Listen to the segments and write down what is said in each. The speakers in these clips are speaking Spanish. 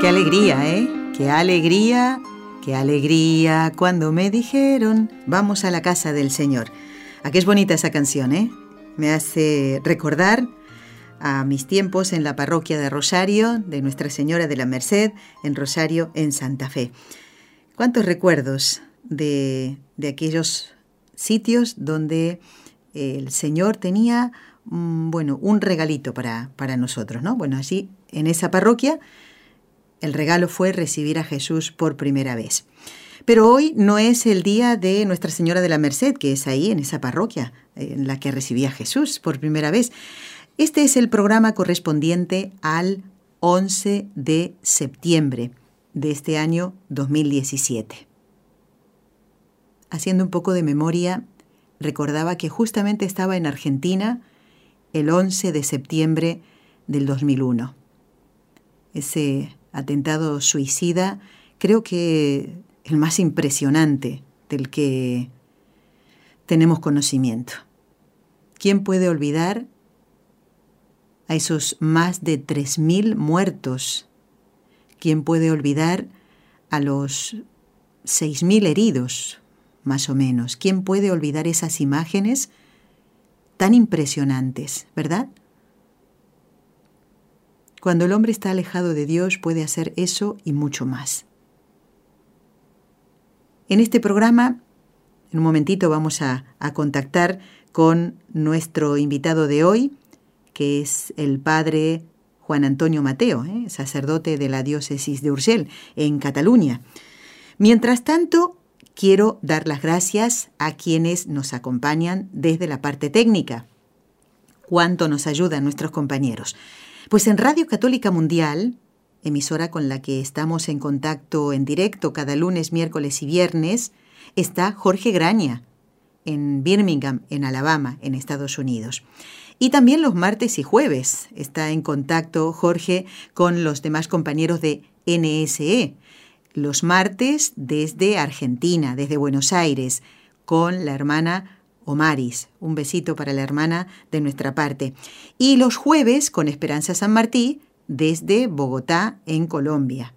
Qué alegría, ¿eh? Qué alegría, qué alegría cuando me dijeron, vamos a la casa del Señor. Aquí es bonita esa canción, ¿eh? Me hace recordar a mis tiempos en la parroquia de Rosario, de Nuestra Señora de la Merced, en Rosario, en Santa Fe. ¿Cuántos recuerdos de, de aquellos sitios donde el Señor tenía, mm, bueno, un regalito para, para nosotros, ¿no? Bueno, allí en esa parroquia el regalo fue recibir a Jesús por primera vez. Pero hoy no es el día de Nuestra Señora de la Merced, que es ahí, en esa parroquia, en la que recibí a Jesús por primera vez. Este es el programa correspondiente al 11 de septiembre de este año 2017. Haciendo un poco de memoria, recordaba que justamente estaba en Argentina el 11 de septiembre del 2001. Ese atentado suicida, creo que el más impresionante del que tenemos conocimiento. ¿Quién puede olvidar a esos más de 3.000 muertos? ¿Quién puede olvidar a los 6.000 heridos, más o menos? ¿Quién puede olvidar esas imágenes tan impresionantes, verdad? Cuando el hombre está alejado de Dios puede hacer eso y mucho más. En este programa, en un momentito vamos a, contactar con nuestro invitado de hoy, que es el padre Juan Antonio Mateo, ¿eh? sacerdote de la diócesis de Urgel, en Cataluña. Mientras tanto, quiero dar las gracias a quienes nos acompañan desde la parte técnica. Cuánto nos ayudan nuestros compañeros. Pues en Radio Católica Mundial, emisora con la que estamos en contacto en directo cada lunes, miércoles y viernes, está Jorge Graña, en Birmingham, en Alabama, en Estados Unidos. Y también los martes y jueves está en contacto Jorge con los demás compañeros de NSE. Los martes desde Argentina, desde Buenos Aires, con la hermana Omaris. Un besito para la hermana de nuestra parte. Y los jueves con Esperanza San Martí desde Bogotá, en Colombia,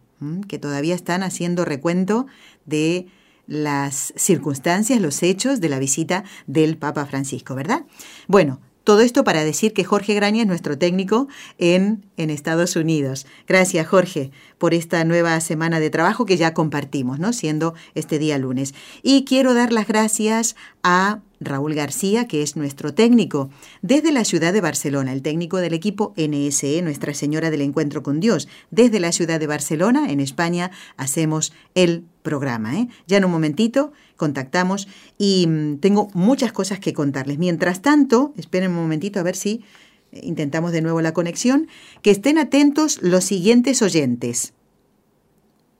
que todavía están haciendo recuento de las circunstancias, los hechos de la visita del Papa Francisco, ¿verdad? Bueno, todo esto para decir que Jorge Graña es nuestro técnico en, en, Estados Unidos. Gracias, Jorge, por esta nueva semana de trabajo que ya compartimos, ¿no? Siendo este día lunes. Y quiero dar las gracias a Raúl García, que es nuestro técnico, desde la ciudad de Barcelona, el técnico del equipo NSE, Nuestra Señora del Encuentro con Dios. Desde la ciudad de Barcelona, en España, hacemos el programa. ¿eh? Ya en un momentito contactamos y mm, tengo muchas cosas que contarles. Mientras tanto, esperen un momentito a ver si intentamos de nuevo la conexión, que estén atentos los siguientes oyentes.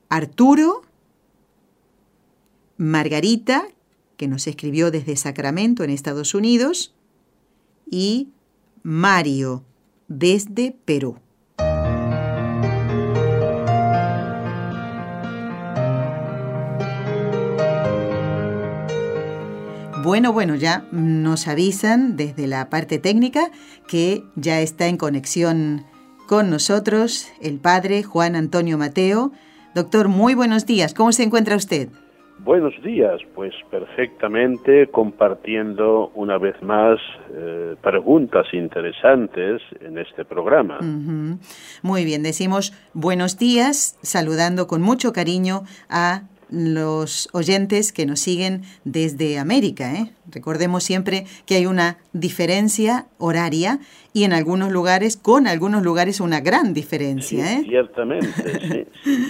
Arturo, Margarita, que nos escribió desde Sacramento, en Estados Unidos, y Mario, desde Perú. Bueno, bueno, ya nos avisan desde la parte técnica que ya está en conexión con nosotros el padre Juan Antonio Mateo. Doctor, muy buenos días. ¿Cómo se encuentra usted? Buenos días, pues perfectamente compartiendo una vez más eh, preguntas interesantes en este programa. Muy bien, decimos buenos días, saludando con mucho cariño a los oyentes que nos siguen desde América. ¿eh? Recordemos siempre que hay una diferencia horaria y en algunos lugares, con algunos lugares, una gran diferencia. ¿eh? Ciertamente, sí,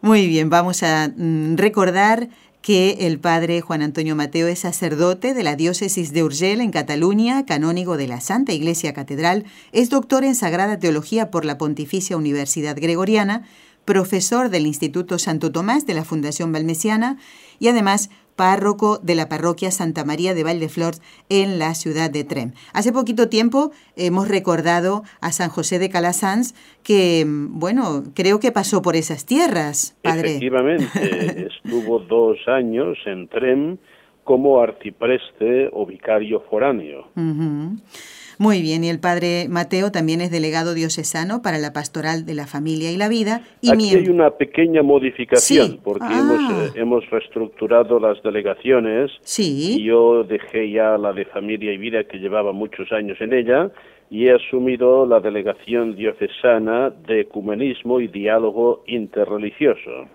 Muy bien, vamos a mm, recordar que el padre Juan Antonio Mateo es sacerdote de la diócesis de Urgel en Cataluña, canónigo de la Santa Iglesia Catedral, es doctor en Sagrada Teología por la Pontificia Universidad Gregoriana, profesor del Instituto Santo Tomás de la Fundación Valmesiana y además párroco de la parroquia Santa María de Valdeflores en la ciudad de Trem. Hace poquito tiempo hemos recordado a San José de Calasanz, que, bueno, creo que pasó por esas tierras, padre. Efectivamente, estuvo dos años en Trem como arcipreste o vicario foráneo. Muy bien, y el padre Mateo también es delegado diocesano para la pastoral de la familia y la vida. Y Aquí hay una pequeña modificación, porque hemos, Ah. eh, hemos reestructurado las delegaciones. Sí. Y yo dejé ya la de familia y vida, que llevaba muchos años en ella, y he asumido la delegación diocesana de ecumenismo y diálogo interreligioso.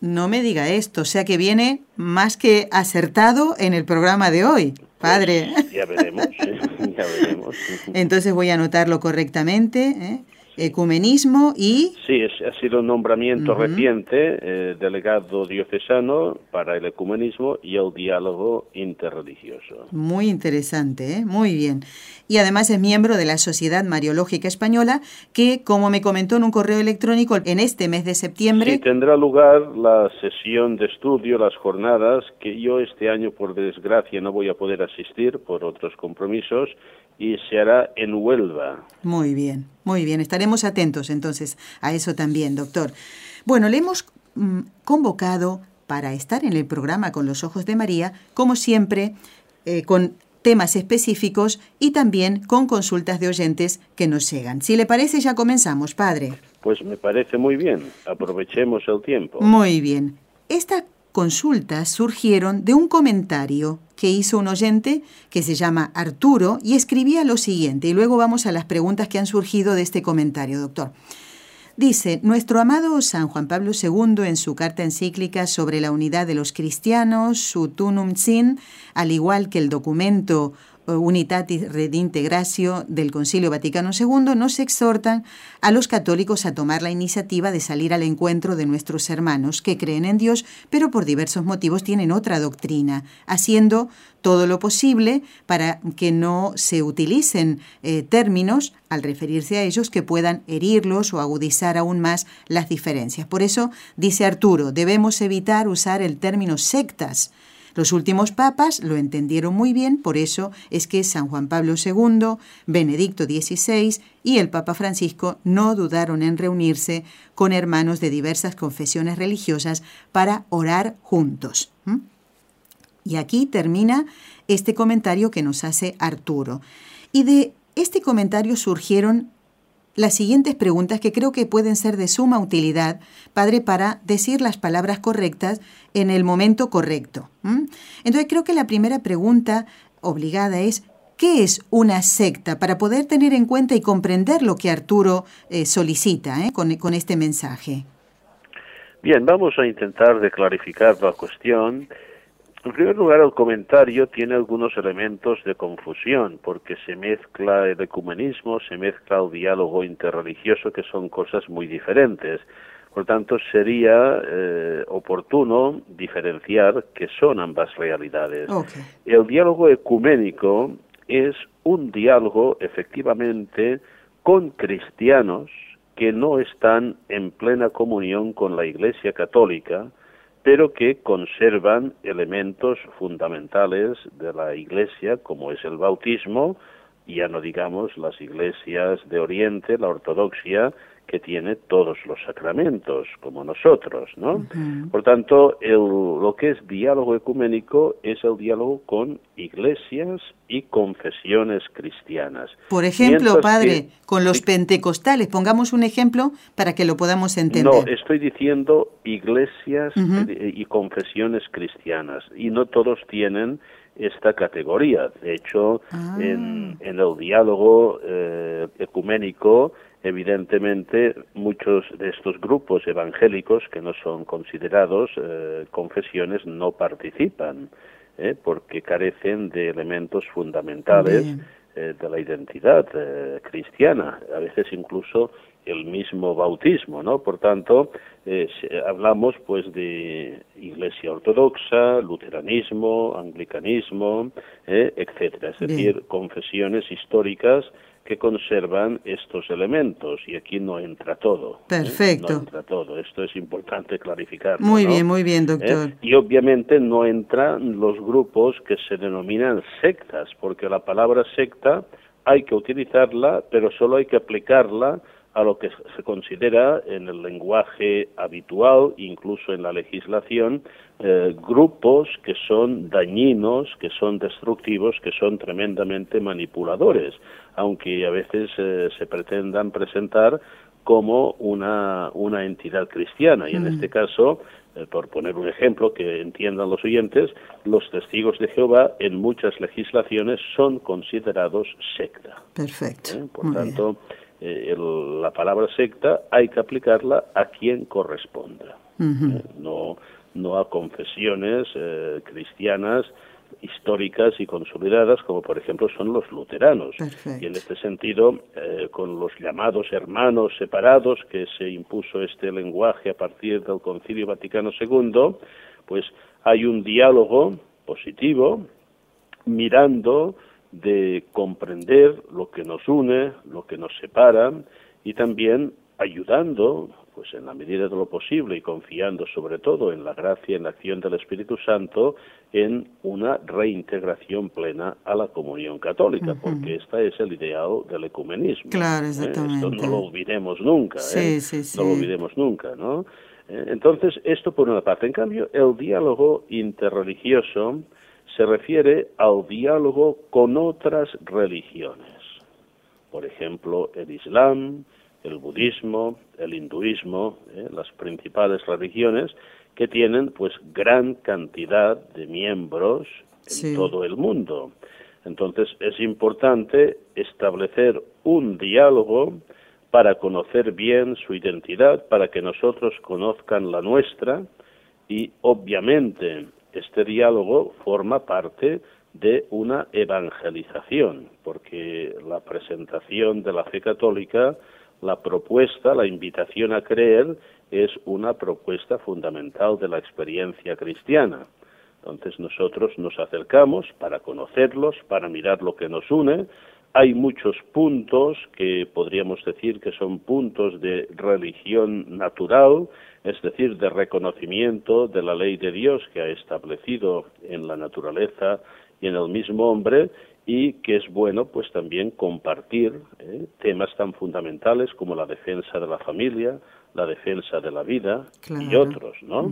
No me diga esto, o sea que viene más que acertado en el programa de hoy, padre. Pues ya veremos, ya veremos. Entonces voy a anotarlo correctamente. ¿eh? Ecumenismo y... Sí, es, ha sido un nombramiento Ujú. reciente, eh, delegado diocesano para el ecumenismo y el diálogo interreligioso. Muy interesante, ¿eh? muy bien. Y además es miembro de la Sociedad Mariológica Española, que, como me comentó en un correo electrónico, en este mes de septiembre... Sí, tendrá lugar la sesión de estudio, las jornadas, que yo este año, por desgracia, no voy a poder asistir por otros compromisos, y se hará en Huelva. Muy bien, muy bien. Estaremos atentos entonces a eso también, doctor. Bueno, le hemos mm, convocado para estar en el programa con los ojos de María, como siempre, eh, con temas específicos y también con consultas de oyentes que nos llegan. Si le parece, ya comenzamos, padre. Pues me parece muy bien, aprovechemos el tiempo. Muy bien. Estas consultas surgieron de un comentario que hizo un oyente que se llama Arturo y escribía lo siguiente, y luego vamos a las preguntas que han surgido de este comentario, doctor. Dice, nuestro amado San Juan Pablo II en su carta encíclica sobre la unidad de los cristianos, su Tunum Sin, al igual que el documento Unitatis Redintegratio del Concilio Vaticano II, nos exhortan a los católicos a tomar la iniciativa de salir al encuentro de nuestros hermanos que creen en Dios, pero por diversos motivos tienen otra doctrina, haciendo todo lo posible para que no se utilicen eh, términos al referirse a ellos que puedan herirlos o agudizar aún más las diferencias. Por eso, dice Arturo, debemos evitar usar el término sectas. Los últimos papas lo entendieron muy bien, por eso es que San Juan Pablo II, Benedicto XVI y el Papa Francisco no dudaron en reunirse con hermanos de diversas confesiones religiosas para orar juntos. Y aquí termina este comentario que nos hace Arturo. Y de este comentario surgieron las siguientes preguntas que creo que pueden ser de suma utilidad, Padre, para decir las palabras correctas en el momento correcto. Entonces creo que la primera pregunta obligada es, ¿qué es una secta? Para poder tener en cuenta y comprender lo que Arturo eh, solicita ¿eh? con, con este mensaje. Bien, vamos a intentar de clarificar la cuestión. En primer lugar, el comentario tiene algunos elementos de confusión, porque se mezcla el ecumenismo, se mezcla el diálogo interreligioso, que son cosas muy diferentes. Por tanto, sería eh, oportuno diferenciar que son ambas realidades. Okay. El diálogo ecuménico es un diálogo efectivamente con cristianos que no están en plena comunión con la Iglesia Católica, pero que conservan elementos fundamentales de la Iglesia, como es el bautismo, y ya no digamos las iglesias de Oriente, la ortodoxia, que tiene todos los sacramentos, como nosotros, ¿no? Uh -huh. Por tanto, el, lo que es diálogo ecuménico es el diálogo con iglesias y confesiones cristianas. Por ejemplo, Mientras padre, que, con los pentecostales, pongamos un ejemplo para que lo podamos entender. No, estoy diciendo iglesias uh -huh. y confesiones cristianas, y no todos tienen esta categoría. De hecho, ah. en, en, el diálogo eh, ecuménico, evidentemente muchos de estos grupos evangélicos que no son considerados eh, confesiones no participan eh, porque carecen de elementos fundamentales eh, de la identidad cristiana. A veces incluso el mismo bautismo, ¿no? Por tanto, hablamos pues de Iglesia ortodoxa, luteranismo, anglicanismo, eh, etcétera, es decir, confesiones históricas que conservan estos elementos y aquí no entra todo. ¿eh? Perfecto. No entra todo. Esto es importante clarificar. Muy bien, muy bien, doctor. Y obviamente no entran los grupos que se denominan sectas, porque la palabra secta hay que utilizarla, pero solo hay que aplicarla a lo que se considera en el lenguaje habitual, incluso en la legislación, eh, grupos que son dañinos, que son destructivos, que son tremendamente manipuladores, aunque a veces eh, se pretendan presentar como una, una entidad cristiana. Y en mm. este caso, eh, por poner un ejemplo que entiendan los oyentes, los testigos de Jehová en muchas legislaciones son considerados secta. Perfecto. Por tanto, eh, la palabra secta hay que aplicarla a quien corresponda, eh, no, no a confesiones eh, cristianas históricas y consolidadas, como por ejemplo son los luteranos. Y en este sentido, con los llamados hermanos separados, que se impuso este lenguaje a partir del Concilio Vaticano II, pues hay un diálogo positivo mirando de comprender lo que nos une, lo que nos separa y también ayudando, pues en la medida de lo posible y confiando sobre todo en la gracia y en la acción del Espíritu Santo, en una reintegración plena a la comunión católica, porque este es el ideal del ecumenismo. Claro, ¿eh? exactamente. Esto no lo olvidemos nunca, ¿eh? no lo olvidemos nunca, ¿no? Eh, entonces, esto por una parte. En cambio, el diálogo interreligioso se refiere al diálogo con otras religiones. Por ejemplo, el Islam, el budismo, el hinduismo, ¿eh? las principales religiones que tienen pues gran cantidad de miembros en todo el mundo. Entonces es importante establecer un diálogo para conocer bien su identidad, para que nosotros conozcan la nuestra y obviamente este diálogo forma parte de una evangelización, porque la presentación de la fe católica, la propuesta, la invitación a creer, es una propuesta fundamental de la experiencia cristiana. Entonces nosotros nos acercamos para conocerlos, para mirar lo que nos une. Hay muchos puntos que podríamos decir que son puntos de religión natural, es decir, de reconocimiento de la ley de Dios que ha establecido en la naturaleza y en el mismo hombre y que es bueno pues también compartir ¿eh? temas tan fundamentales como la defensa de la familia, la defensa de la vida y otros, ¿no?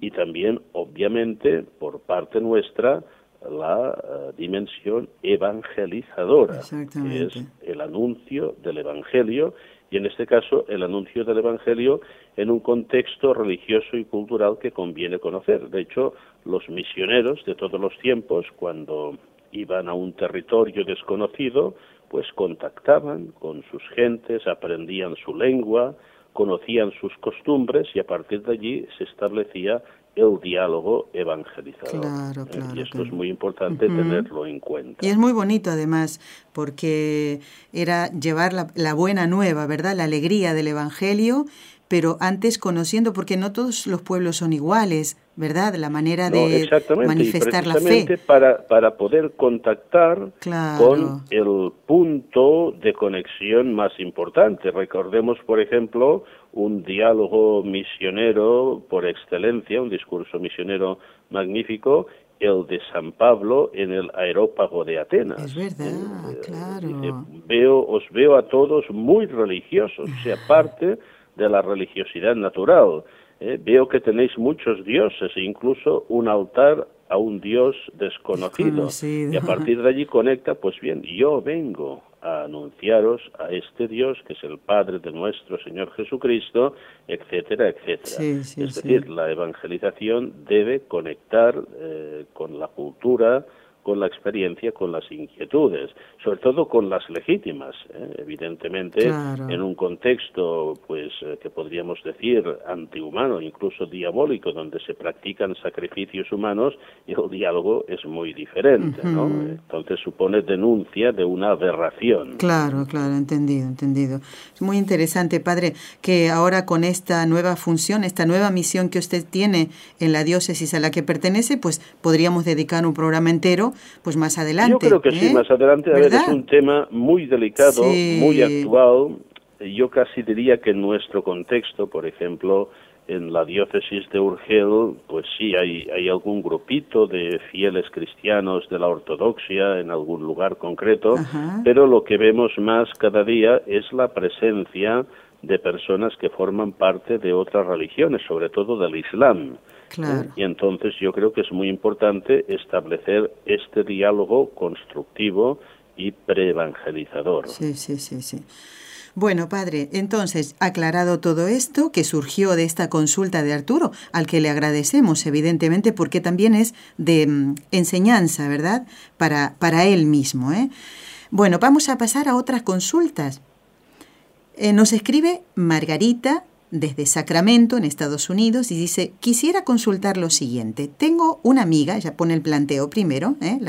Y también, obviamente, por parte nuestra, la eh, dimensión evangelizadora, que es el anuncio del Evangelio y en este caso el anuncio del Evangelio en un contexto religioso y cultural que conviene conocer. De hecho, los misioneros de todos los tiempos, cuando iban a un territorio desconocido, pues contactaban con sus gentes, aprendían su lengua, conocían sus costumbres y a partir de allí se establecía el diálogo evangelizador. Claro, ¿eh? y esto es muy importante tenerlo en cuenta. Y es muy bonito además, porque era llevar la, la, buena nueva, ¿verdad? La alegría del Evangelio, pero antes conociendo, porque no todos los pueblos son iguales, ¿verdad? La manera de manifestar la fe. Para, para poder contactar con el punto de conexión más importante. Recordemos, por ejemplo, un diálogo misionero por excelencia, un discurso misionero magnífico, el de San Pablo en el aerópago de Atenas. Es verdad, eh, claro. veo, os veo a todos muy religiosos, o sea, parte de la religiosidad natural. Eh, veo que tenéis muchos dioses, e incluso un altar a un dios desconocido. Y a partir de allí conecta, pues bien, yo vengo a anunciaros a este Dios que es el Padre de nuestro Señor Jesucristo, etcétera, etcétera. es decir, la evangelización debe conectar eh, con la cultura, con la experiencia, con las inquietudes, sobre todo con las legítimas, ¿eh? evidentemente en un contexto pues eh, que podríamos decir antihumano, incluso diabólico, donde se practican sacrificios humanos el diálogo es muy diferente, ¿no? Entonces supone denuncia de una aberración. Claro, claro, entendido, entendido. Es muy interesante, padre, que ahora con esta nueva función, esta nueva misión que usted tiene en la diócesis a la que pertenece, pues podríamos dedicar un programa entero pues más adelante. Yo creo que sí, ¿eh? más adelante. A ver, es un tema muy delicado, muy actual. Yo casi diría que en nuestro contexto, por ejemplo, en la diócesis de Urgel, pues sí, hay, hay algún grupito de fieles cristianos de la ortodoxia en algún lugar concreto, pero lo que vemos más cada día es la presencia de personas que forman parte de otras religiones, sobre todo del Islam. Y entonces yo creo que es muy importante establecer este diálogo constructivo y preevangelizador. Sí, sí, sí, sí. Bueno, padre, entonces, aclarado todo esto que surgió de esta consulta de Arturo, al que le agradecemos, evidentemente, porque también es de mm, enseñanza, ¿verdad? Para, para él mismo. ¿eh? Bueno, vamos a pasar a otras consultas. Eh, nos escribe Margarita desde Sacramento, en Estados Unidos, y dice, quisiera consultar lo siguiente. Tengo una amiga, ya pone el planteo primero, ¿eh?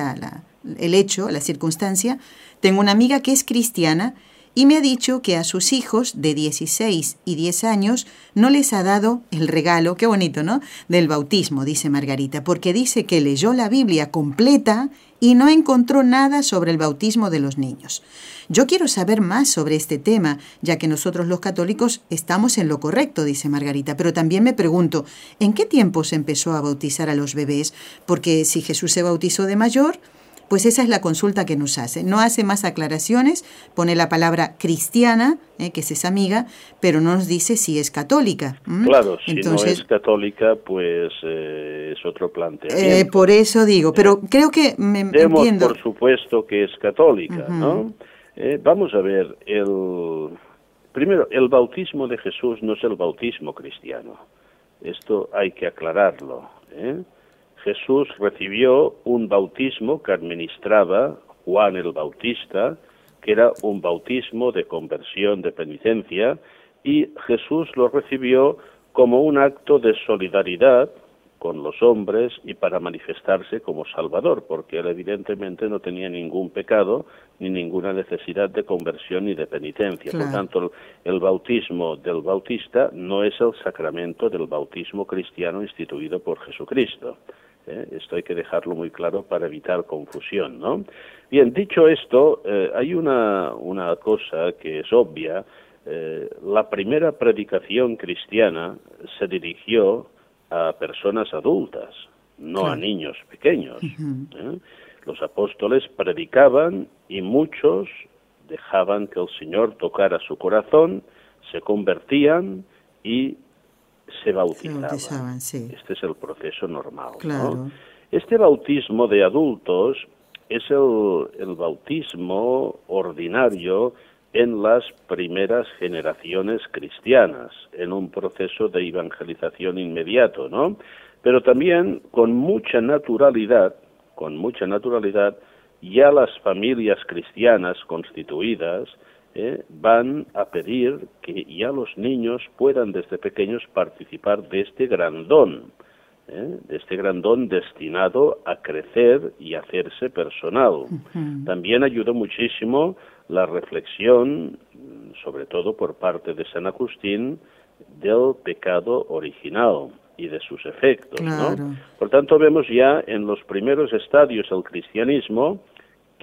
el hecho, la circunstancia. Tengo una amiga que es cristiana y me ha dicho que a sus hijos de 16 y 10 años no les ha dado el regalo, qué bonito, ¿no? Del bautismo, dice Margarita, porque dice que leyó la Biblia completa y no encontró nada sobre el bautismo de los niños. Yo quiero saber más sobre este tema, ya que nosotros los católicos estamos en lo correcto, dice Margarita, pero también me pregunto, ¿en qué tiempo se empezó a bautizar a los bebés? Porque si Jesús se bautizó de mayor, pues esa es la consulta que nos hace. No hace más aclaraciones, pone la palabra cristiana, eh, que es esa amiga, pero no nos dice si es católica. Claro, si no es católica, pues eh, es otro planteamiento. Eh, por eso digo, pero creo que me entiendo. por supuesto que es católica, ¿no? vamos a ver, el primero, el bautismo de Jesús no es el bautismo cristiano. Esto hay que aclararlo. ¿eh? Jesús recibió un bautismo que administraba Juan el Bautista, que era un bautismo de conversión, de penitencia, y Jesús lo recibió como un acto de solidaridad con los hombres y para manifestarse como Salvador, porque él evidentemente no tenía ningún pecado ni ninguna necesidad de conversión ni de penitencia. Por tanto, el, bautismo del bautista no es el sacramento del bautismo cristiano instituido por Jesucristo. ¿Eh? Esto hay que dejarlo muy claro para evitar confusión, ¿no? Bien, dicho esto, eh, hay una, una cosa que es obvia. Eh, la primera predicación cristiana se dirigió a personas adultas, no a niños pequeños. Los apóstoles predicaban y muchos dejaban que el Señor tocara su corazón, se convertían y se bautizaban. Este es el proceso normal. Este bautismo de adultos es el, el, bautismo ordinario en las primeras generaciones cristianas, en un proceso de evangelización inmediato, ¿no? Pero también con mucha naturalidad, con mucha naturalidad, ya las familias cristianas constituidas eh, van a pedir que ya los niños puedan desde pequeños participar de este gran don, eh, de este gran don destinado a crecer y hacerse personal. También ayudó muchísimo la reflexión, sobre todo por parte de San Agustín, del pecado original y de sus efectos. Por tanto, vemos ya en los primeros estadios del cristianismo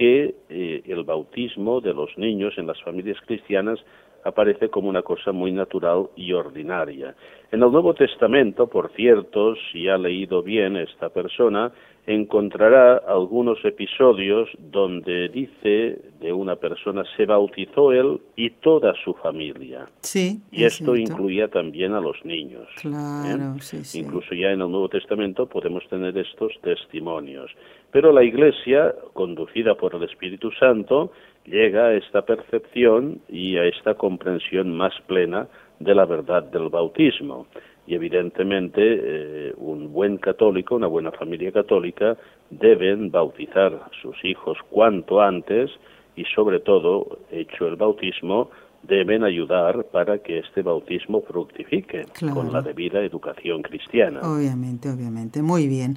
que eh, el bautismo de los niños en las familias cristianas aparece como una cosa muy natural y ordinaria. En el Nuevo Testamento, por cierto, si ha leído bien esta persona, encontrará algunos episodios donde dice de una persona se bautizó él y toda su familia. Sí. Y esto incluía también a los niños. ¿eh? Claro, sí, sí. Incluso ya en el Nuevo Testamento podemos tener estos testimonios. Pero la Iglesia, conducida por el Espíritu Santo, llega a esta percepción y a esta comprensión más plena de la verdad del bautismo. y evidentemente eh, un buen católico, una buena familia católica, deben bautizar a sus hijos cuanto antes y sobre todo, hecho el bautismo, deben ayudar para que este bautismo fructifique con la debida educación cristiana. Obviamente, obviamente. Muy bien.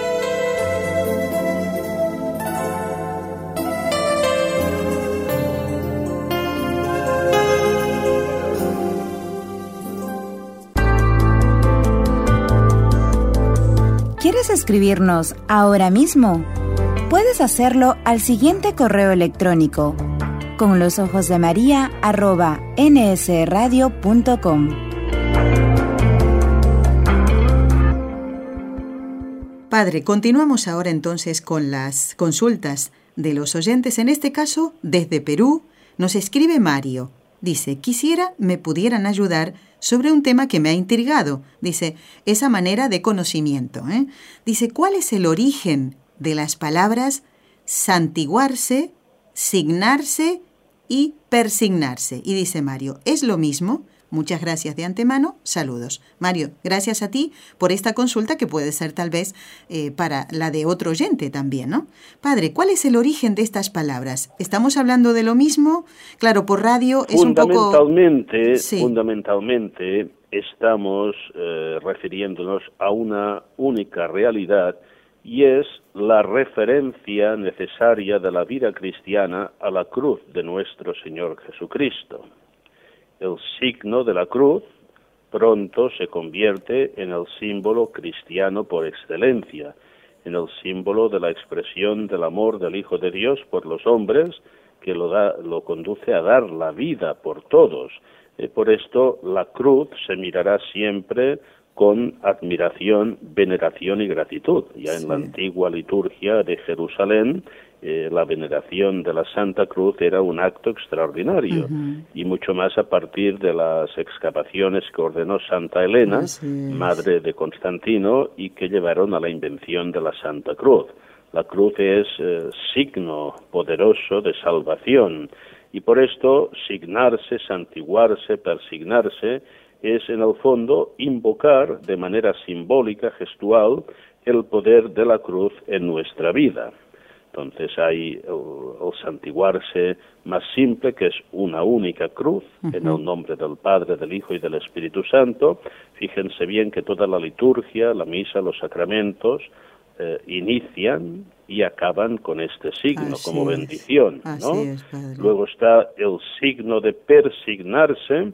Escribirnos ahora mismo? puedes hacerlo al siguiente correo electrónico con los ojos de María arroba nsradio.com. Padre, continuamos ahora entonces con las consultas de los oyentes. En este caso, desde Perú, nos escribe Mario. Dice, quisiera me pudieran ayudar sobre un tema que me ha intrigado. Dice, esa manera de conocimiento. ¿eh? Dice, ¿cuál es el origen de las palabras santiguarse, signarse y persignarse. Y dice Mario, ¿es lo mismo? Muchas gracias de antemano. Saludos. Mario, gracias a ti por esta consulta que puede ser tal vez eh, para la de otro oyente también, ¿no? Padre, ¿cuál es el origen de estas palabras? ¿Estamos hablando de lo mismo? Claro, por radio es un poco... Fundamentalmente estamos eh, refiriéndonos a una única realidad y es la referencia necesaria de la vida cristiana a la cruz de nuestro Señor Jesucristo. El signo de la cruz pronto se convierte en el símbolo cristiano por excelencia, en el símbolo de la expresión del amor del Hijo de Dios por los hombres, que lo, da, lo conduce a dar la vida por todos. Eh, por esto la cruz se mirará siempre con admiración, veneración y gratitud. Ya en la antigua liturgia de Jerusalén, eh, la veneración de la Santa Cruz era un acto extraordinario, y mucho más a partir de las excavaciones que ordenó Santa Elena, madre de Constantino, y que llevaron a la invención de la Santa Cruz. La cruz es eh, signo poderoso de salvación, y por esto signarse, santiguarse, persignarse, es en el fondo invocar de manera simbólica, gestual, el poder de la cruz en nuestra vida. Entonces hay el, santiguarse más simple, que es una única cruz, en el nombre del Padre, del Hijo y del Espíritu Santo. Fíjense bien que toda la liturgia, la misa, los sacramentos, eh, inician y acaban con este signo como bendición. Luego está el signo de persignarse,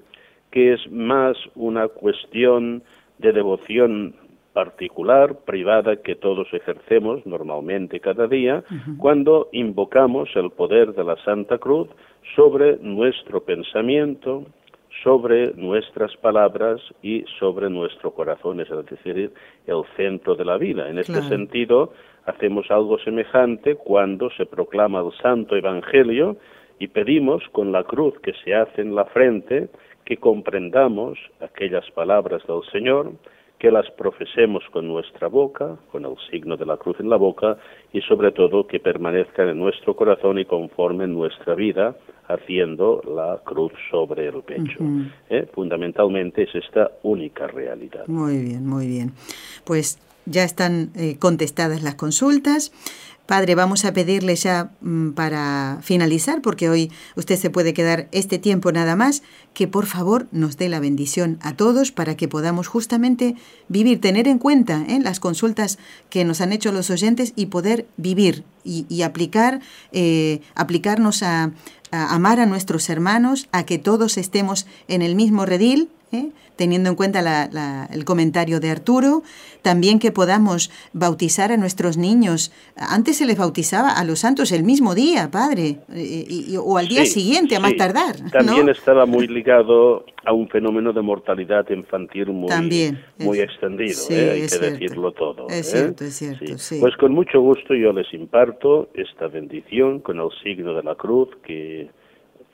que es más una cuestión de devoción particular, privada, que todos ejercemos normalmente cada día, cuando invocamos el poder de la Santa Cruz sobre nuestro pensamiento, sobre nuestras palabras y sobre nuestro corazón, es decir, el centro de la vida. En este sentido, hacemos algo semejante cuando se proclama el Santo Evangelio y pedimos con la cruz que se hace en la frente que comprendamos aquellas palabras del Señor, que las profesemos con nuestra boca, con el signo de la cruz en la boca, y sobre todo que permanezcan en nuestro corazón y conformen nuestra vida, haciendo la cruz sobre el pecho. ¿Eh? Fundamentalmente es esta única realidad. Muy bien, muy bien. Pues ya están eh, contestadas las consultas. Padre, vamos a pedirle ya mm, para finalizar, porque hoy usted se puede quedar este tiempo nada más, que por favor nos dé la bendición a todos para que podamos justamente vivir, tener en cuenta ¿eh? las consultas que nos han hecho los oyentes y poder vivir y, aplicar, eh, aplicarnos a, amar a nuestros hermanos, a que todos estemos en el mismo redil, ¿eh? teniendo en cuenta el comentario de Arturo, también que podamos bautizar a nuestros niños. Antes se les bautizaba a los santos el mismo día, padre, o al día siguiente, a más tardar. También estaba muy ligado a un fenómeno de mortalidad infantil muy, muy extendido, ¿eh? hay que decirlo todo. Es ¿eh? cierto, es cierto. Pues con mucho gusto yo les imparto esta bendición con el signo de la cruz que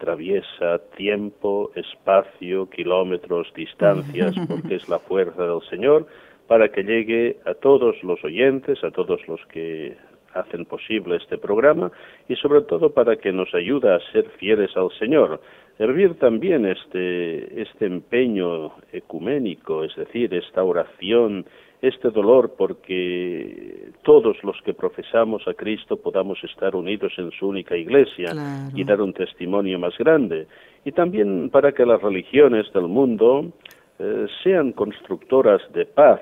atraviesa tiempo, espacio, kilómetros, distancias, porque es la fuerza del Señor, para que llegue a todos los oyentes, a todos los que hacen posible este programa y sobre todo para que nos ayude a ser fieles al Señor. Hervir también este, este empeño ecuménico, es decir, esta oración este dolor porque todos los que profesamos a Cristo podamos estar unidos en su única iglesia y dar un testimonio más grande. Y también para que las religiones del mundo eh, sean constructoras de paz,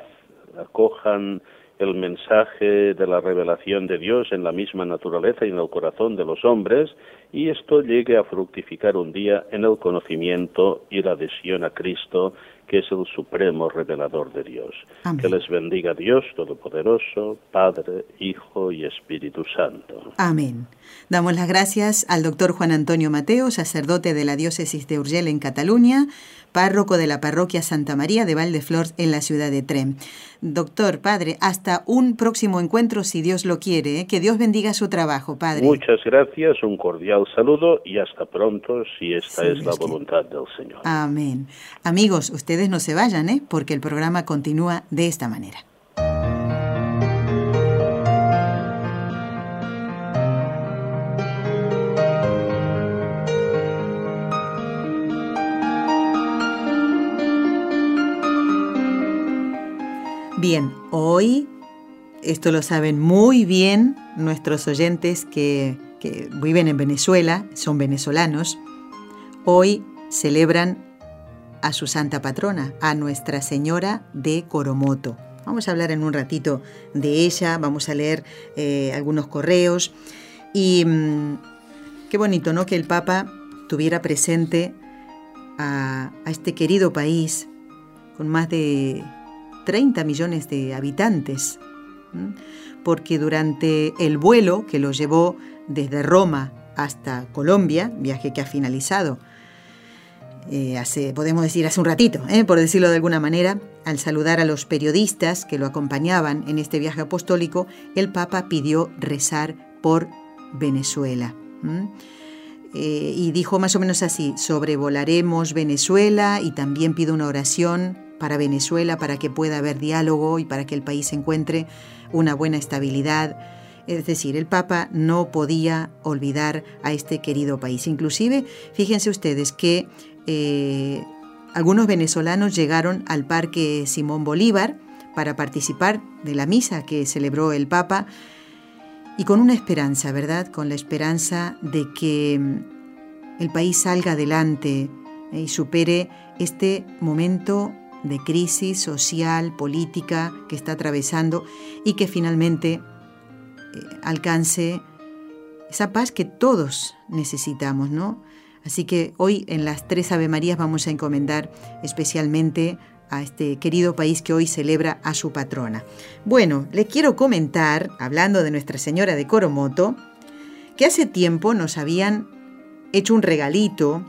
acojan el mensaje de la revelación de Dios en la misma naturaleza y en el corazón de los hombres y esto llegue a fructificar un día en el conocimiento y la adhesión a Cristo que es el supremo revelador de Dios. Que les bendiga Dios Todopoderoso, Padre, Hijo y Espíritu Santo. Amén. Damos las gracias al doctor Juan Antonio Mateo, sacerdote de la diócesis de Urgel en Cataluña, párroco de la parroquia Santa María de Valdeflors en la ciudad de Trem. Doctor, Padre, hasta un próximo encuentro si Dios lo quiere. ¿eh? Que Dios bendiga su trabajo, Padre. Muchas gracias, un cordial saludo y hasta pronto si esta es la voluntad del Señor. Amén. Amigos, ustedes no se vayan, ¿eh? porque el programa continúa de esta manera. Bien, hoy, esto lo saben muy bien nuestros oyentes que, viven en Venezuela, son venezolanos, hoy celebran a su santa patrona, a Nuestra Señora de Coromoto. Vamos a hablar en un ratito de ella, vamos a leer eh, algunos correos y mm, qué bonito, ¿no? Que el Papa tuviera presente a este querido país con más de 30 millones de habitantes, porque durante el vuelo que lo llevó desde Roma hasta Colombia, viaje que ha finalizado eh, hace, podemos decir, hace un ratito, ¿eh? por decirlo de alguna manera, al saludar a los periodistas que lo acompañaban en este viaje apostólico, el Papa pidió rezar por Venezuela. Eh, y dijo más o menos así, sobrevolaremos Venezuela y también pido una oración para Venezuela, para que pueda haber diálogo y para que el país encuentre una buena estabilidad. Es decir, el Papa no podía olvidar a este querido país. Inclusive, fíjense ustedes que eh, algunos venezolanos llegaron al Parque Simón Bolívar para participar de la misa que celebró el Papa y con una esperanza, ¿verdad? Con la esperanza de que mm, el país salga adelante eh, y supere este momento de crisis social, política que está atravesando y que finalmente eh, alcance esa paz que todos necesitamos, ¿no? Así que hoy en las tres Ave Marías vamos a encomendar especialmente a este querido país que hoy celebra a su patrona. Bueno, les quiero comentar, hablando de Nuestra Señora de Coromoto, que hace tiempo nos habían hecho un regalito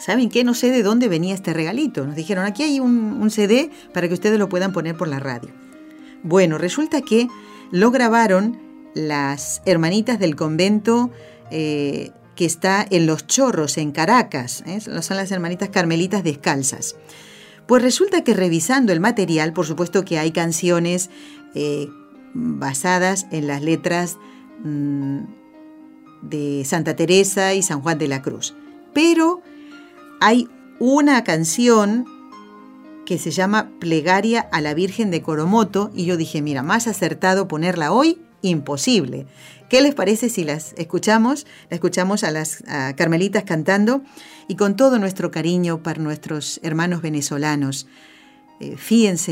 ¿Saben qué? No sé de dónde venía este regalito. Nos dijeron, aquí hay un, CD para que ustedes lo puedan poner por la radio. Bueno, resulta que lo grabaron las hermanitas del convento eh, que está en Los Chorros, en Caracas. ¿eh? Son las hermanitas carmelitas descalzas. Pues resulta que revisando el material, por supuesto que hay canciones eh, basadas en las letras mm, de Santa Teresa y San Juan de la Cruz. Pero hay una canción que se llama Plegaria a la Virgen de Coromoto y yo dije, mira, más acertado ponerla hoy, imposible. ¿Qué les parece si las escuchamos? La escuchamos a las carmelitas cantando y con todo nuestro cariño para nuestros hermanos venezolanos. Eh,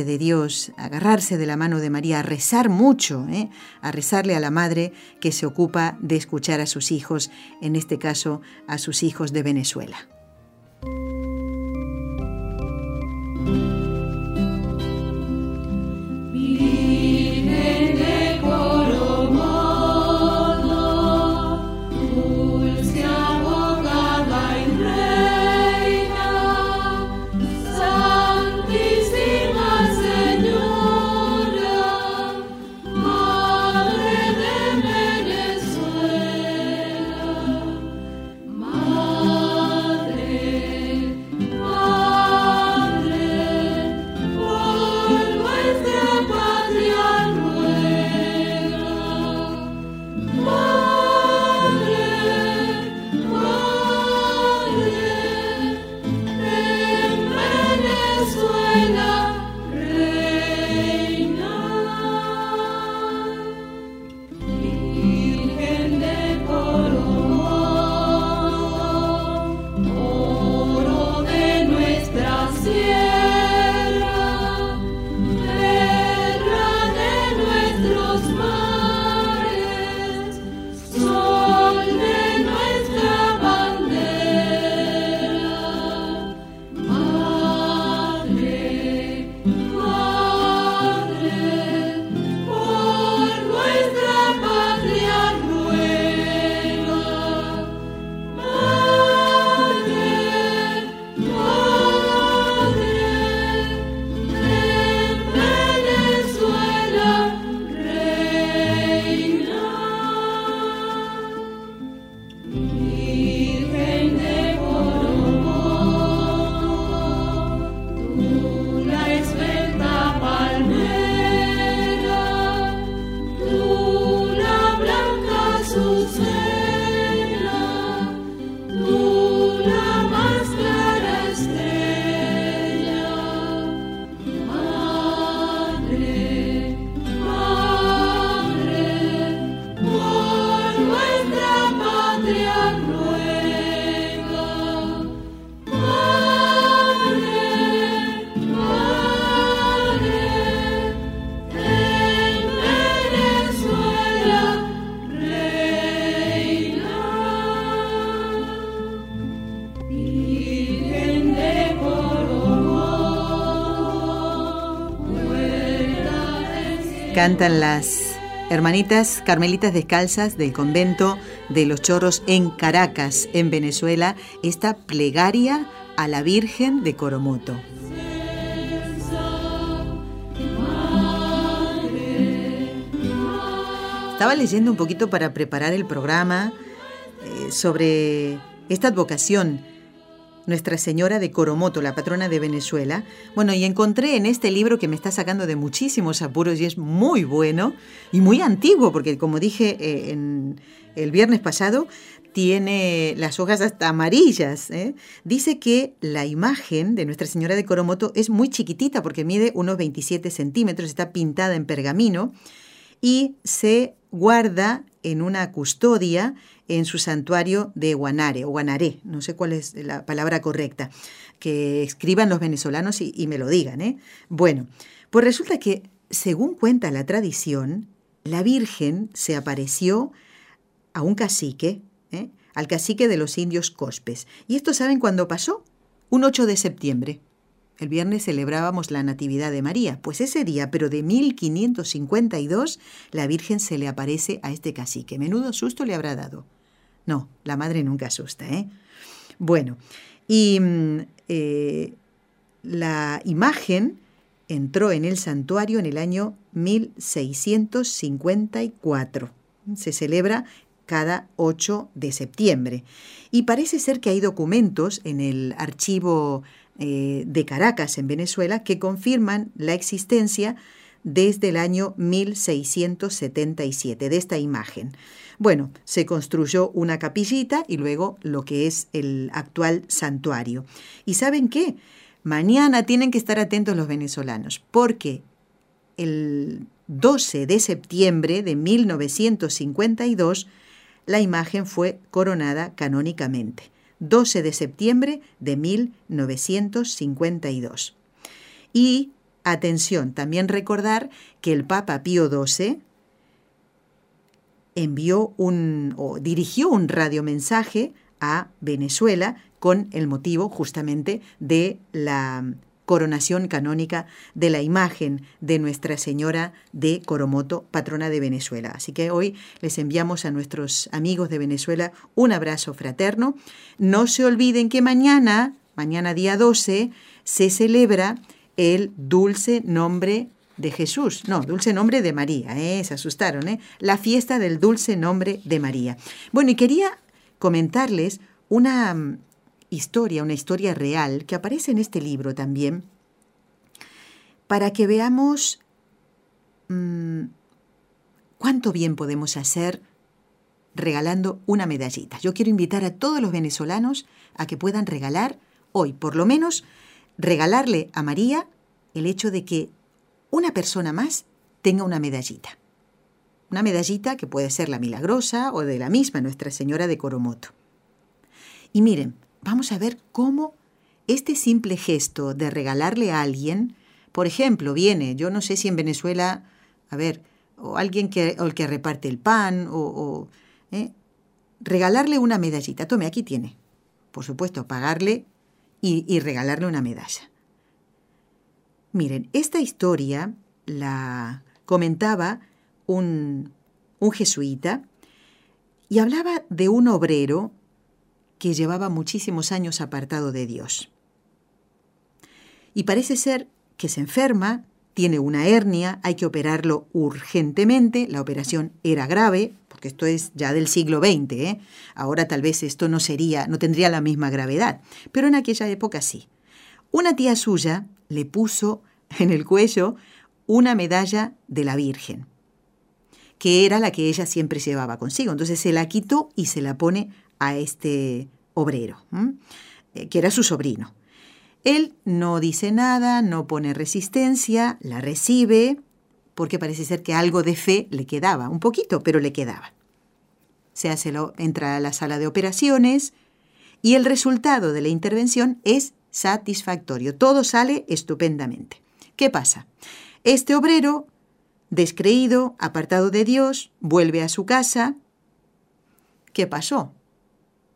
de Dios, agarrarse de la mano de María, a rezar mucho, ¿eh? a rezarle a la madre que se ocupa de escuchar a sus hijos, en este caso a sus hijos de Venezuela. Cantan las hermanitas carmelitas descalzas del convento de los Chorros en Caracas, en Venezuela, esta plegaria a la Virgen de Coromoto. Estaba leyendo un poquito para preparar el programa eh, sobre esta advocación nuestra Señora de Coromoto, la patrona de Venezuela. Bueno, y encontré en este libro que me está sacando de muchísimos apuros y es muy bueno y muy antiguo, porque como dije eh, en el viernes pasado, tiene las hojas hasta amarillas. ¿eh? Dice que la imagen de Nuestra Señora de Coromoto es muy chiquitita porque mide unos 27 centímetros, está pintada en pergamino y se guarda en una custodia en su santuario de Guanare o Guanaré, no sé cuál es la palabra correcta, que escriban los venezolanos y, me lo digan. ¿eh? Bueno, pues resulta que, según cuenta la tradición, la Virgen se apareció a un cacique, ¿eh? al cacique de los indios Cospes. ¿Y esto saben cuándo pasó? Un 8 de septiembre. El viernes celebrábamos la Natividad de María. Pues ese día, pero de 1552, la Virgen se le aparece a este cacique. Menudo susto le habrá dado. No, la madre nunca asusta, ¿eh? Bueno, y mm, eh, la imagen entró en el santuario en el año 1654. Se celebra cada 8 de septiembre. Y parece ser que hay documentos en el archivo eh, de Caracas, en Venezuela, que confirman la existencia desde el año 1677 de esta imagen. Bueno, se construyó una capillita y luego lo que es el actual santuario. ¿Y saben qué? Mañana tienen que estar atentos los venezolanos, porque el 12 de septiembre de 1952 la imagen fue coronada canónicamente. 12 de septiembre de 1952. Y atención, también recordar que el Papa Pío XII envió un o dirigió un radiomensaje a Venezuela con el motivo justamente de la coronación canónica de la imagen de Nuestra Señora de Coromoto, patrona de Venezuela. Así que hoy les enviamos a nuestros amigos de Venezuela un abrazo fraterno. No se olviden que mañana, mañana día 12, se celebra el dulce nombre de Jesús, no, dulce nombre de María, ¿eh? se asustaron, ¿eh? la fiesta del dulce nombre de María. Bueno, y quería comentarles una mm, historia, una historia real que aparece en este libro también, para que veamos mm, cuánto bien podemos hacer regalando una medallita. Yo quiero invitar a todos los venezolanos a que puedan regalar hoy, por lo menos, regalarle a María el hecho de que una persona más tenga una medallita. Una medallita que puede ser la milagrosa o de la misma Nuestra Señora de Coromoto. Y miren, vamos a ver cómo este simple gesto de regalarle a alguien, por ejemplo, viene, yo no sé si en Venezuela, a ver, o alguien que, o el que reparte el pan, o, ¿eh? regalarle una medallita. Tome, aquí tiene. Por supuesto, pagarle y regalarle una medalla. Miren, esta historia la comentaba un, un jesuita y hablaba de un obrero que llevaba muchísimos años apartado de Dios. Y parece ser que se enferma, tiene una hernia, hay que operarlo urgentemente, la operación era grave, porque esto es ya del siglo XX, ¿eh? ahora tal vez esto no sería, no tendría la misma gravedad, pero en aquella época sí. Una tía suya le puso en el cuello una medalla de la Virgen, que era la que ella siempre llevaba consigo. Entonces se la quitó y se la pone a este obrero, eh, que era su sobrino. Él no dice nada, no pone resistencia, la recibe, porque parece ser que algo de fe le quedaba, un poquito, pero le quedaba. Se hace lo, entra a la sala de operaciones y el resultado de la intervención es satisfactorio. Todo sale estupendamente. ¿Qué pasa? Este obrero, descreído, apartado de Dios, vuelve a su casa. ¿Qué pasó?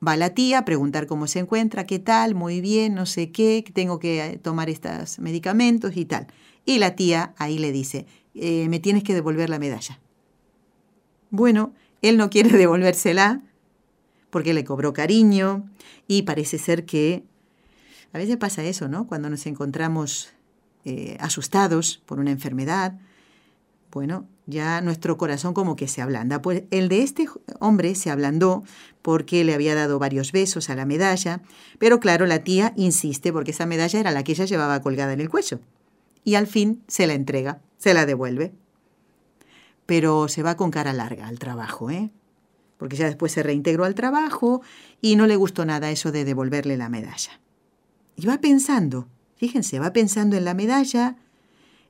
Va la tía a preguntar cómo se encuentra, qué tal, muy bien, no sé qué, tengo que eh, tomar estos medicamentos y tal. Y la tía ahí le dice, eh, me tienes que devolver la medalla. Bueno, él no quiere devolvérsela porque le cobró cariño y parece ser que a veces pasa eso, ¿no? Cuando nos encontramos eh, asustados por una enfermedad, bueno, ya nuestro corazón como que se ablanda. Pues el de este hombre se ablandó porque le había dado varios besos a la medalla, pero claro, la tía insiste porque esa medalla era la que ella llevaba colgada en el cuello. Y al fin se la entrega, se la devuelve. Pero se va con cara larga al trabajo, ¿eh? Porque ya después se reintegró al trabajo y no le gustó nada eso de devolverle la medalla. Y va pensando, fíjense, va pensando en la medalla,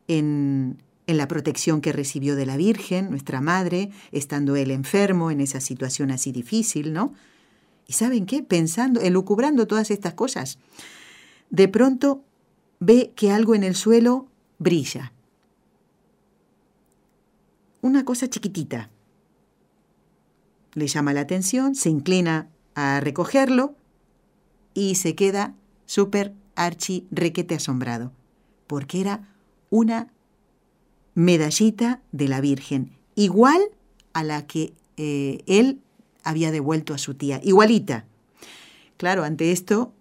en en la protección que recibió de la Virgen, nuestra Madre, estando él enfermo en esa situación así difícil, ¿no? ¿Y saben qué? Pensando, elucubrando todas estas cosas, de pronto ve que algo en el suelo brilla. Una cosa chiquitita. Le llama la atención, se inclina a recogerlo y se queda súper archi requete asombrado, porque era una medallita de la Virgen, igual a la que eh, él había devuelto a su tía, igualita. Claro, ante esto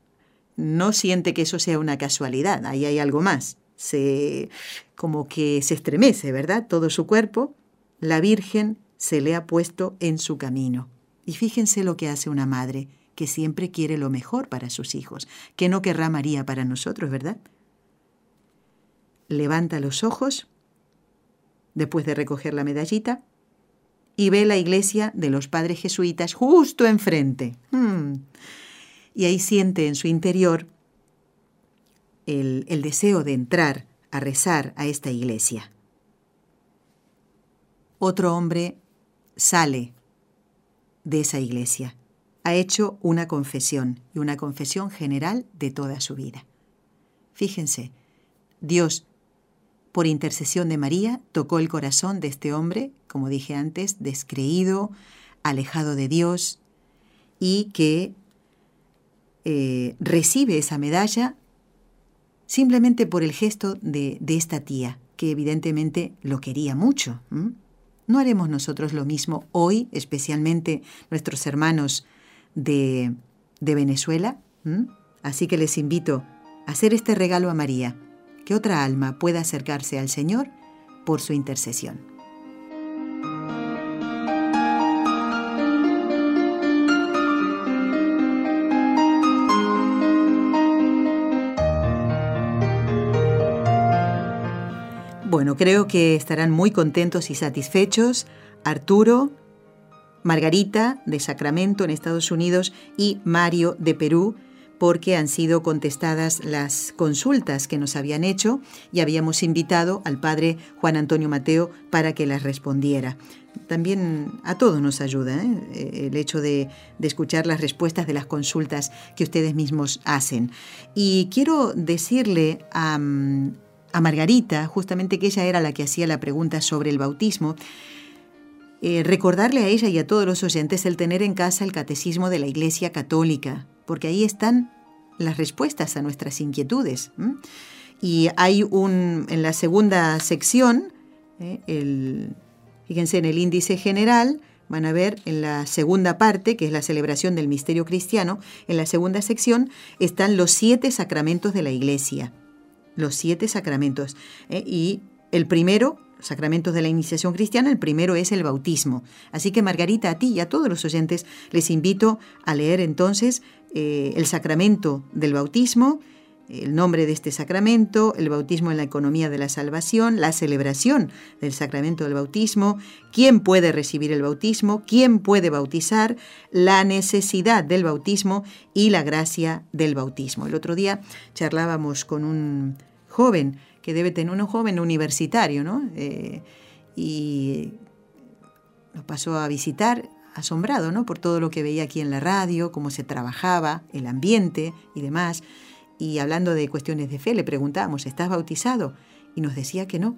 no siente que eso sea una casualidad, ahí hay algo más. Se como que se estremece, ¿verdad? Todo su cuerpo, la Virgen se le ha puesto en su camino. Y fíjense lo que hace una madre, que siempre quiere lo mejor para sus hijos, que no querrá María para nosotros, ¿verdad? Levanta los ojos después de recoger la medallita, y ve la iglesia de los padres jesuitas justo enfrente. Hmm. Y ahí siente en su interior el, el deseo de entrar a rezar a esta iglesia. Otro hombre sale de esa iglesia. Ha hecho una confesión y una confesión general de toda su vida. Fíjense, Dios por intercesión de María, tocó el corazón de este hombre, como dije antes, descreído, alejado de Dios, y que eh, recibe esa medalla simplemente por el gesto de, esta tía, que evidentemente lo quería mucho. ¿No haremos nosotros lo mismo hoy, especialmente nuestros hermanos de, Venezuela? Así que les invito a hacer este regalo a María que otra alma pueda acercarse al Señor por su intercesión. Bueno, creo que estarán muy contentos y satisfechos Arturo, Margarita de Sacramento en Estados Unidos y Mario de Perú porque han sido contestadas las consultas que nos habían hecho y habíamos invitado al padre Juan Antonio Mateo para que las respondiera. También a todos nos ayuda ¿eh? el hecho de, escuchar las respuestas de las consultas que ustedes mismos hacen. Y quiero decirle a, Margarita, justamente que ella era la que hacía la pregunta sobre el bautismo, eh, recordarle a ella y a todos los oyentes el tener en casa el catecismo de la Iglesia Católica, porque ahí están las respuestas a nuestras inquietudes. Y hay un, en la segunda sección, ¿eh? fíjense en el índice general, van a ver en la segunda parte, que es la celebración del misterio cristiano, en la segunda sección están los siete sacramentos de la iglesia. Los siete sacramentos. ¿eh? Y el primero sacramentos de la iniciación cristiana, el primero es el bautismo. Así que Margarita, a ti y a todos los oyentes les invito a leer entonces eh, el sacramento del bautismo, el nombre de este sacramento, el bautismo en la economía de la salvación, la celebración del sacramento del bautismo, quién puede recibir el bautismo, quién puede bautizar, la necesidad del bautismo y la gracia del bautismo. El otro día charlábamos con un joven que debe tener un joven universitario, ¿no? Eh, y nos pasó a visitar asombrado, ¿no? Por todo lo que veía aquí en la radio, cómo se trabajaba, el ambiente y demás. Y hablando de cuestiones de fe, le preguntábamos, ¿estás bautizado? Y nos decía que no.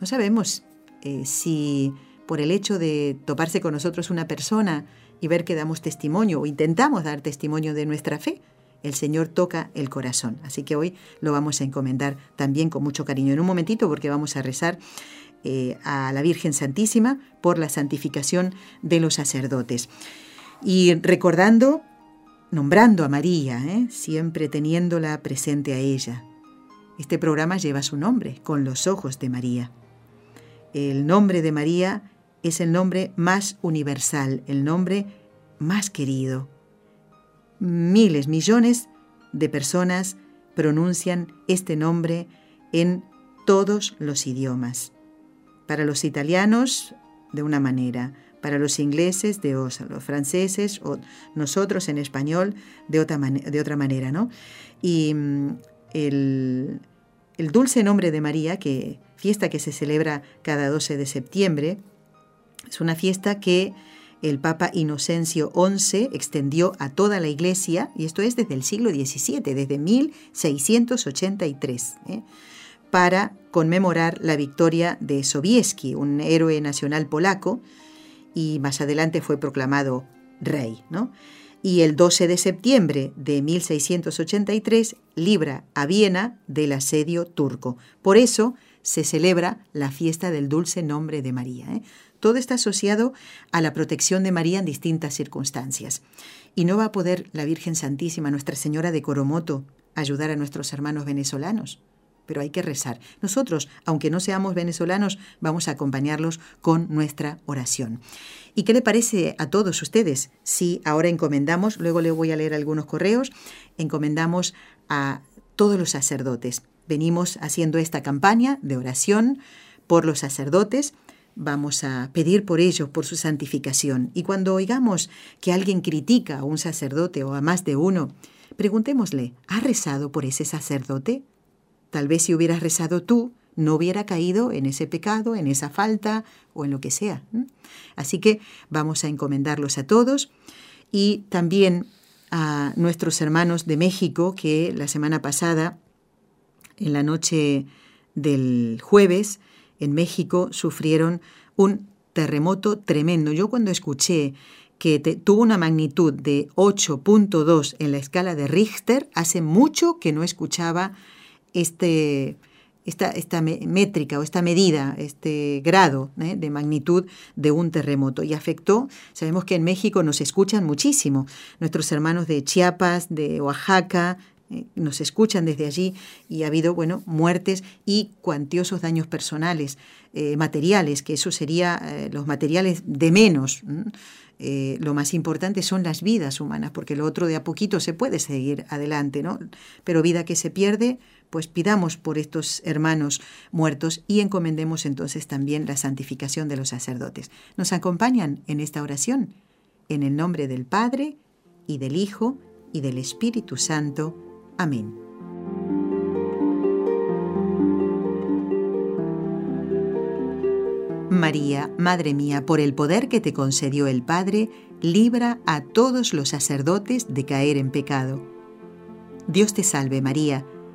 No sabemos eh, si por el hecho de toparse con nosotros una persona y ver que damos testimonio o intentamos dar testimonio de nuestra fe, el Señor toca el corazón. Así que hoy lo vamos a encomendar también con mucho cariño. En un momentito, porque vamos a rezar eh, a la Virgen Santísima por la santificación de los sacerdotes. Y recordando, nombrando a María, ¿eh? siempre teniéndola presente a ella. Este programa lleva su nombre, con los ojos de María. El nombre de María es el nombre más universal, el nombre más querido. Miles, millones de personas pronuncian este nombre en todos los idiomas. Para los italianos, de una manera, para los ingleses, de otra, los franceses, o nosotros en español, de otra, manera, ¿no? Y mm, el, dulce nombre de María, que fiesta que se celebra cada 12 de septiembre, es una fiesta que el Papa Inocencio XI extendió a toda la Iglesia, y esto es desde el siglo XVII, desde 1683, ¿eh? Para conmemorar la victoria de Sobieski, un héroe nacional polaco, y más adelante fue proclamado rey. ¿no? Y el 12 de septiembre de 1683 libra a Viena del asedio turco. Por eso se celebra la fiesta del dulce nombre de María. ¿eh? Todo está asociado a la protección de María en distintas circunstancias. Y no va a poder la Virgen Santísima, Nuestra Señora de Coromoto, ayudar a nuestros hermanos venezolanos. Pero hay que rezar. Nosotros, aunque no seamos venezolanos, vamos a acompañarlos con nuestra oración. ¿Y qué le parece a todos ustedes si ahora encomendamos, luego le voy a leer algunos correos, encomendamos a todos los sacerdotes? Venimos haciendo esta campaña de oración por los sacerdotes Vamos a pedir por ellos, por su santificación. Y cuando oigamos que alguien critica a un sacerdote o a más de uno, preguntémosle, ¿has rezado por ese sacerdote? Tal vez si hubieras rezado tú, no hubiera caído en ese pecado, en esa falta o en lo que sea. Así que vamos a encomendarlos a todos y también a nuestros hermanos de México que la semana pasada, en la noche del jueves, en México sufrieron un terremoto tremendo. Yo cuando escuché que tuvo una magnitud de 8.2 en la escala de Richter, hace mucho que no escuchaba este, esta, esta métrica o esta medida, este grado ¿eh? de magnitud de un terremoto. Y afectó, sabemos que en México nos escuchan muchísimo, nuestros hermanos de Chiapas, de Oaxaca, eh, nos escuchan desde allí y ha habido, bueno, muertes y cuantiosos daños personales, eh, materiales, que eso sería los materiales de menos. lo más importante son las vidas humanas, porque lo otro de a poquito se puede seguir adelante, ¿no? Pero vida que se pierde, pues pidamos por estos hermanos muertos y encomendemos entonces también la santificación de los sacerdotes. ¿Nos acompañan en esta oración? En el nombre del Padre, y del Hijo, y del Espíritu Santo. Amén. María, Madre mía, por el poder que te concedió el Padre, libra a todos los sacerdotes de caer en pecado. Dios te salve María,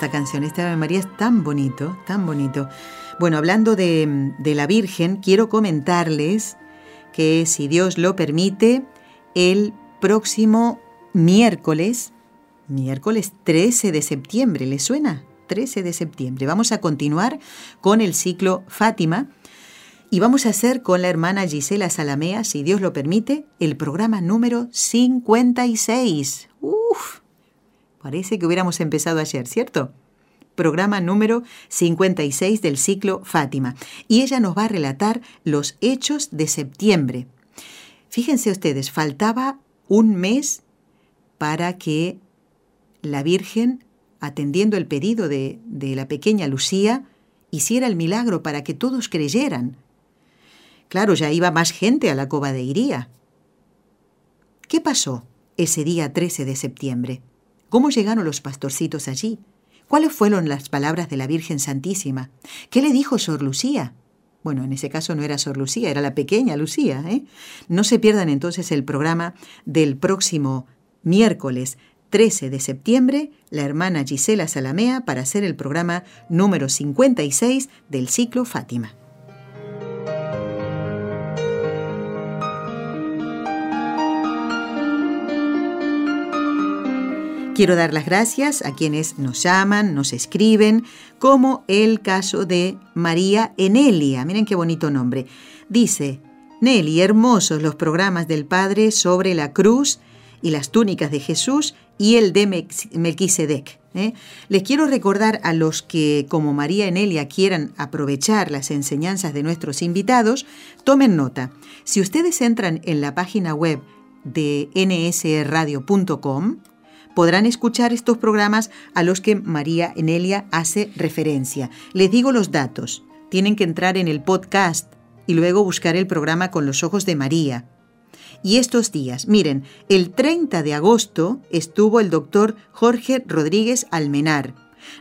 Esta canción. Este Ave María es tan bonito, tan bonito. Bueno, hablando de, la Virgen, quiero comentarles que si Dios lo permite, el próximo miércoles, miércoles 13 de septiembre, ¿le suena? 13 de septiembre. Vamos a continuar con el ciclo Fátima y vamos a hacer con la hermana Gisela Salamea, si Dios lo permite, el programa número 56. Uf, Parece que hubiéramos empezado ayer, ¿cierto? Programa número 56 del ciclo Fátima. Y ella nos va a relatar los hechos de septiembre. Fíjense ustedes, faltaba un mes para que la Virgen, atendiendo el pedido de, de la pequeña Lucía, hiciera el milagro para que todos creyeran. Claro, ya iba más gente a la cova de Iría. ¿Qué pasó ese día 13 de septiembre? ¿Cómo llegaron los pastorcitos allí? ¿Cuáles fueron las palabras de la Virgen Santísima? ¿Qué le dijo Sor Lucía? Bueno, en ese caso no era Sor Lucía, era la pequeña Lucía. ¿eh? No se pierdan entonces el programa del próximo miércoles 13 de septiembre, la hermana Gisela Salamea para hacer el programa número 56 del ciclo Fátima. Quiero dar las gracias a quienes nos llaman, nos escriben, como el caso de María Enelia. Miren qué bonito nombre. Dice, Nelly, hermosos los programas del Padre sobre la cruz y las túnicas de Jesús y el de Melquisedec. ¿eh? Les quiero recordar a los que, como María Enelia, quieran aprovechar las enseñanzas de nuestros invitados, tomen nota. Si ustedes entran en la página web de nsradio.com, podrán escuchar estos programas a los que María Enelia hace referencia. Les digo los datos. Tienen que entrar en el podcast y luego buscar el programa con los ojos de María. Y estos días, miren, el 30 de agosto estuvo el doctor Jorge Rodríguez Almenar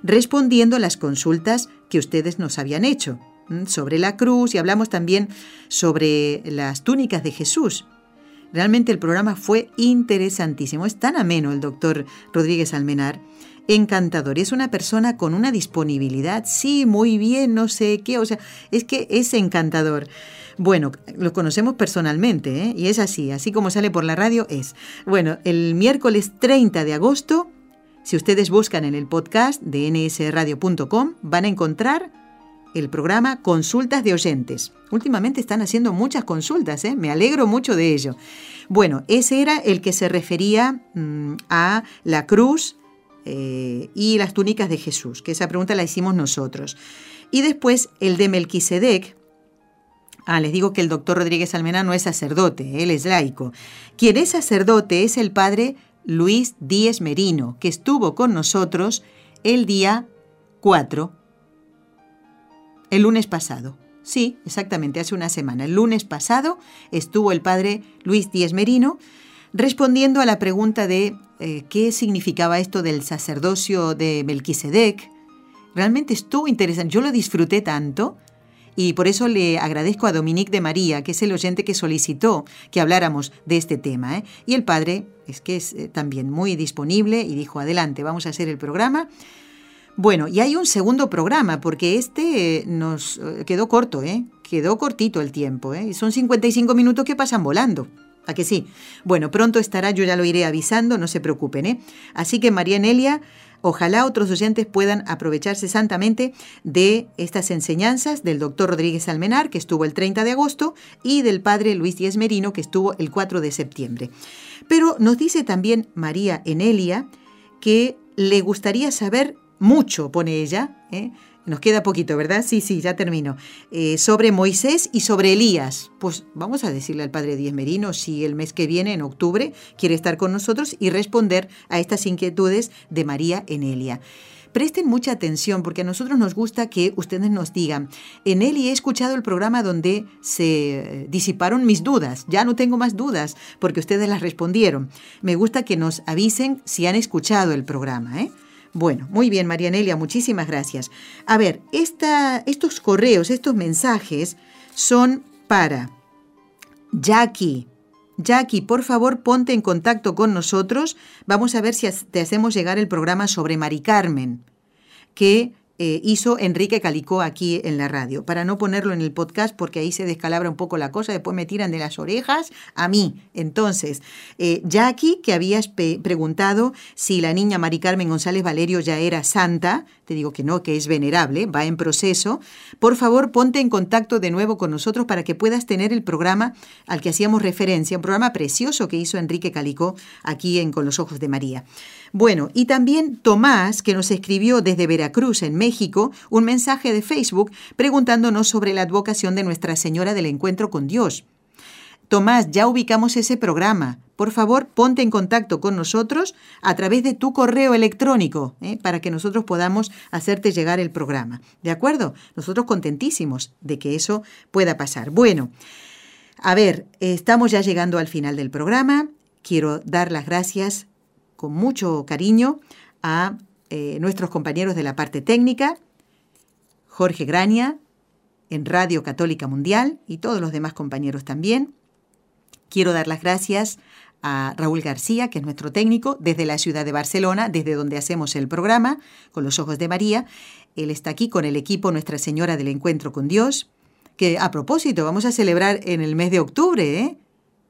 respondiendo a las consultas que ustedes nos habían hecho sobre la cruz y hablamos también sobre las túnicas de Jesús. Realmente el programa fue interesantísimo. Es tan ameno el doctor Rodríguez Almenar. Encantador. Es una persona con una disponibilidad. Sí, muy bien, no sé qué. O sea, es que es encantador. Bueno, lo conocemos personalmente, ¿eh? y es así, así como sale por la radio es. Bueno, el miércoles 30 de agosto, si ustedes buscan en el podcast de nsradio.com, van a encontrar el programa Consultas de Oyentes. Últimamente están haciendo muchas consultas, ¿eh? me alegro mucho de ello. Bueno, ese era el que se refería mm, a la cruz eh, y las túnicas de Jesús, que esa pregunta la hicimos nosotros. Y después el de Melquisedec. Ah, les digo que el doctor Rodríguez Almena no es sacerdote, él es laico. Quien es sacerdote es el padre Luis Díez Merino, que estuvo con nosotros el día 4 el lunes pasado. Sí, exactamente, hace una semana. El lunes pasado estuvo el padre Luis Díez Merino respondiendo a la pregunta de eh, qué significaba esto del sacerdocio de Melquisedec. Realmente estuvo interesante. Yo lo disfruté tanto y por eso le agradezco a Dominique de María, que es el oyente que solicitó que habláramos de este tema. ¿eh? Y el padre es que es eh, también muy disponible y dijo, adelante, vamos a hacer el programa. Bueno, y hay un segundo programa, porque este eh, nos eh, quedó corto, ¿eh? Quedó cortito el tiempo, ¿eh? Son 55 minutos que pasan volando. ¿A que sí? Bueno, pronto estará, yo ya lo iré avisando, no se preocupen, ¿eh? Así que María Nelia, ojalá otros oyentes puedan aprovecharse santamente de estas enseñanzas del doctor Rodríguez Almenar, que estuvo el 30 de agosto, y del padre Luis Díez Merino, que estuvo el 4 de septiembre. Pero nos dice también María Enelia que le gustaría saber mucho, pone ella, ¿eh? nos queda poquito, ¿verdad? Sí, sí, ya termino. Eh, sobre Moisés y sobre Elías. Pues vamos a decirle al padre Díez Merino si el mes que viene, en octubre, quiere estar con nosotros y responder a estas inquietudes de María Enelia. Presten mucha atención porque a nosotros nos gusta que ustedes nos digan, en él he escuchado el programa donde se disiparon mis dudas, ya no tengo más dudas porque ustedes las respondieron. Me gusta que nos avisen si han escuchado el programa. ¿eh? Bueno, muy bien, Marianelia, muchísimas gracias. A ver, estos correos, estos mensajes son para Jackie. Jackie, por favor, ponte en contacto con nosotros. Vamos a ver si te hacemos llegar el programa sobre Mari Carmen, que eh, hizo Enrique Calicó aquí en la radio, para no ponerlo en el podcast porque ahí se descalabra un poco la cosa, después me tiran de las orejas a mí. Entonces, eh, Jackie, que habías preguntado si la niña Mari Carmen González Valerio ya era santa, te digo que no, que es venerable, va en proceso, por favor ponte en contacto de nuevo con nosotros para que puedas tener el programa al que hacíamos referencia, un programa precioso que hizo Enrique Calicó aquí en Con los Ojos de María. Bueno, y también Tomás, que nos escribió desde Veracruz, en México, un mensaje de Facebook preguntándonos sobre la advocación de Nuestra Señora del Encuentro con Dios. Tomás, ya ubicamos ese programa. Por favor, ponte en contacto con nosotros a través de tu correo electrónico ¿eh? para que nosotros podamos hacerte llegar el programa. ¿De acuerdo? Nosotros contentísimos de que eso pueda pasar. Bueno, a ver, estamos ya llegando al final del programa. Quiero dar las gracias con mucho cariño a eh, nuestros compañeros de la parte técnica, Jorge Graña, en Radio Católica Mundial y todos los demás compañeros también. Quiero dar las gracias a Raúl García, que es nuestro técnico, desde la ciudad de Barcelona, desde donde hacemos el programa, con los ojos de María. Él está aquí con el equipo Nuestra Señora del Encuentro con Dios, que a propósito vamos a celebrar en el mes de octubre, ¿eh?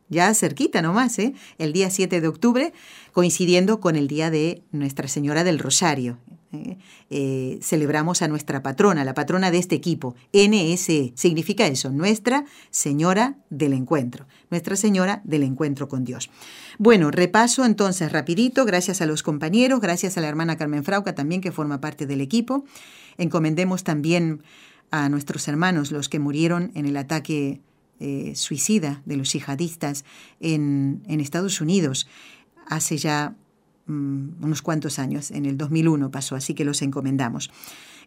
Ya cerquita nomás, ¿eh? el día 7 de octubre, coincidiendo con el día de Nuestra Señora del Rosario. ¿eh? Eh, celebramos a nuestra patrona, la patrona de este equipo, NSE. Significa eso, Nuestra Señora del Encuentro, Nuestra Señora del Encuentro con Dios. Bueno, repaso entonces rapidito, gracias a los compañeros, gracias a la hermana Carmen Frauca también que forma parte del equipo. Encomendemos también a nuestros hermanos, los que murieron en el ataque eh, suicida de los yihadistas en, Estados Unidos hace ya Mm, unos cuantos años, en el 2001 pasó, así que los encomendamos.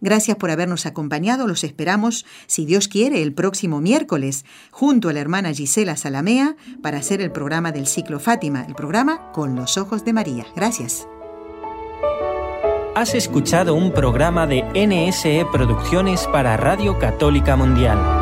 Gracias por habernos acompañado, los esperamos, si Dios quiere, el próximo miércoles, junto a la hermana Gisela Salamea, para hacer el programa del ciclo Fátima, el programa Con los Ojos de María. Gracias. Has escuchado un programa de NSE Producciones para Radio Católica Mundial.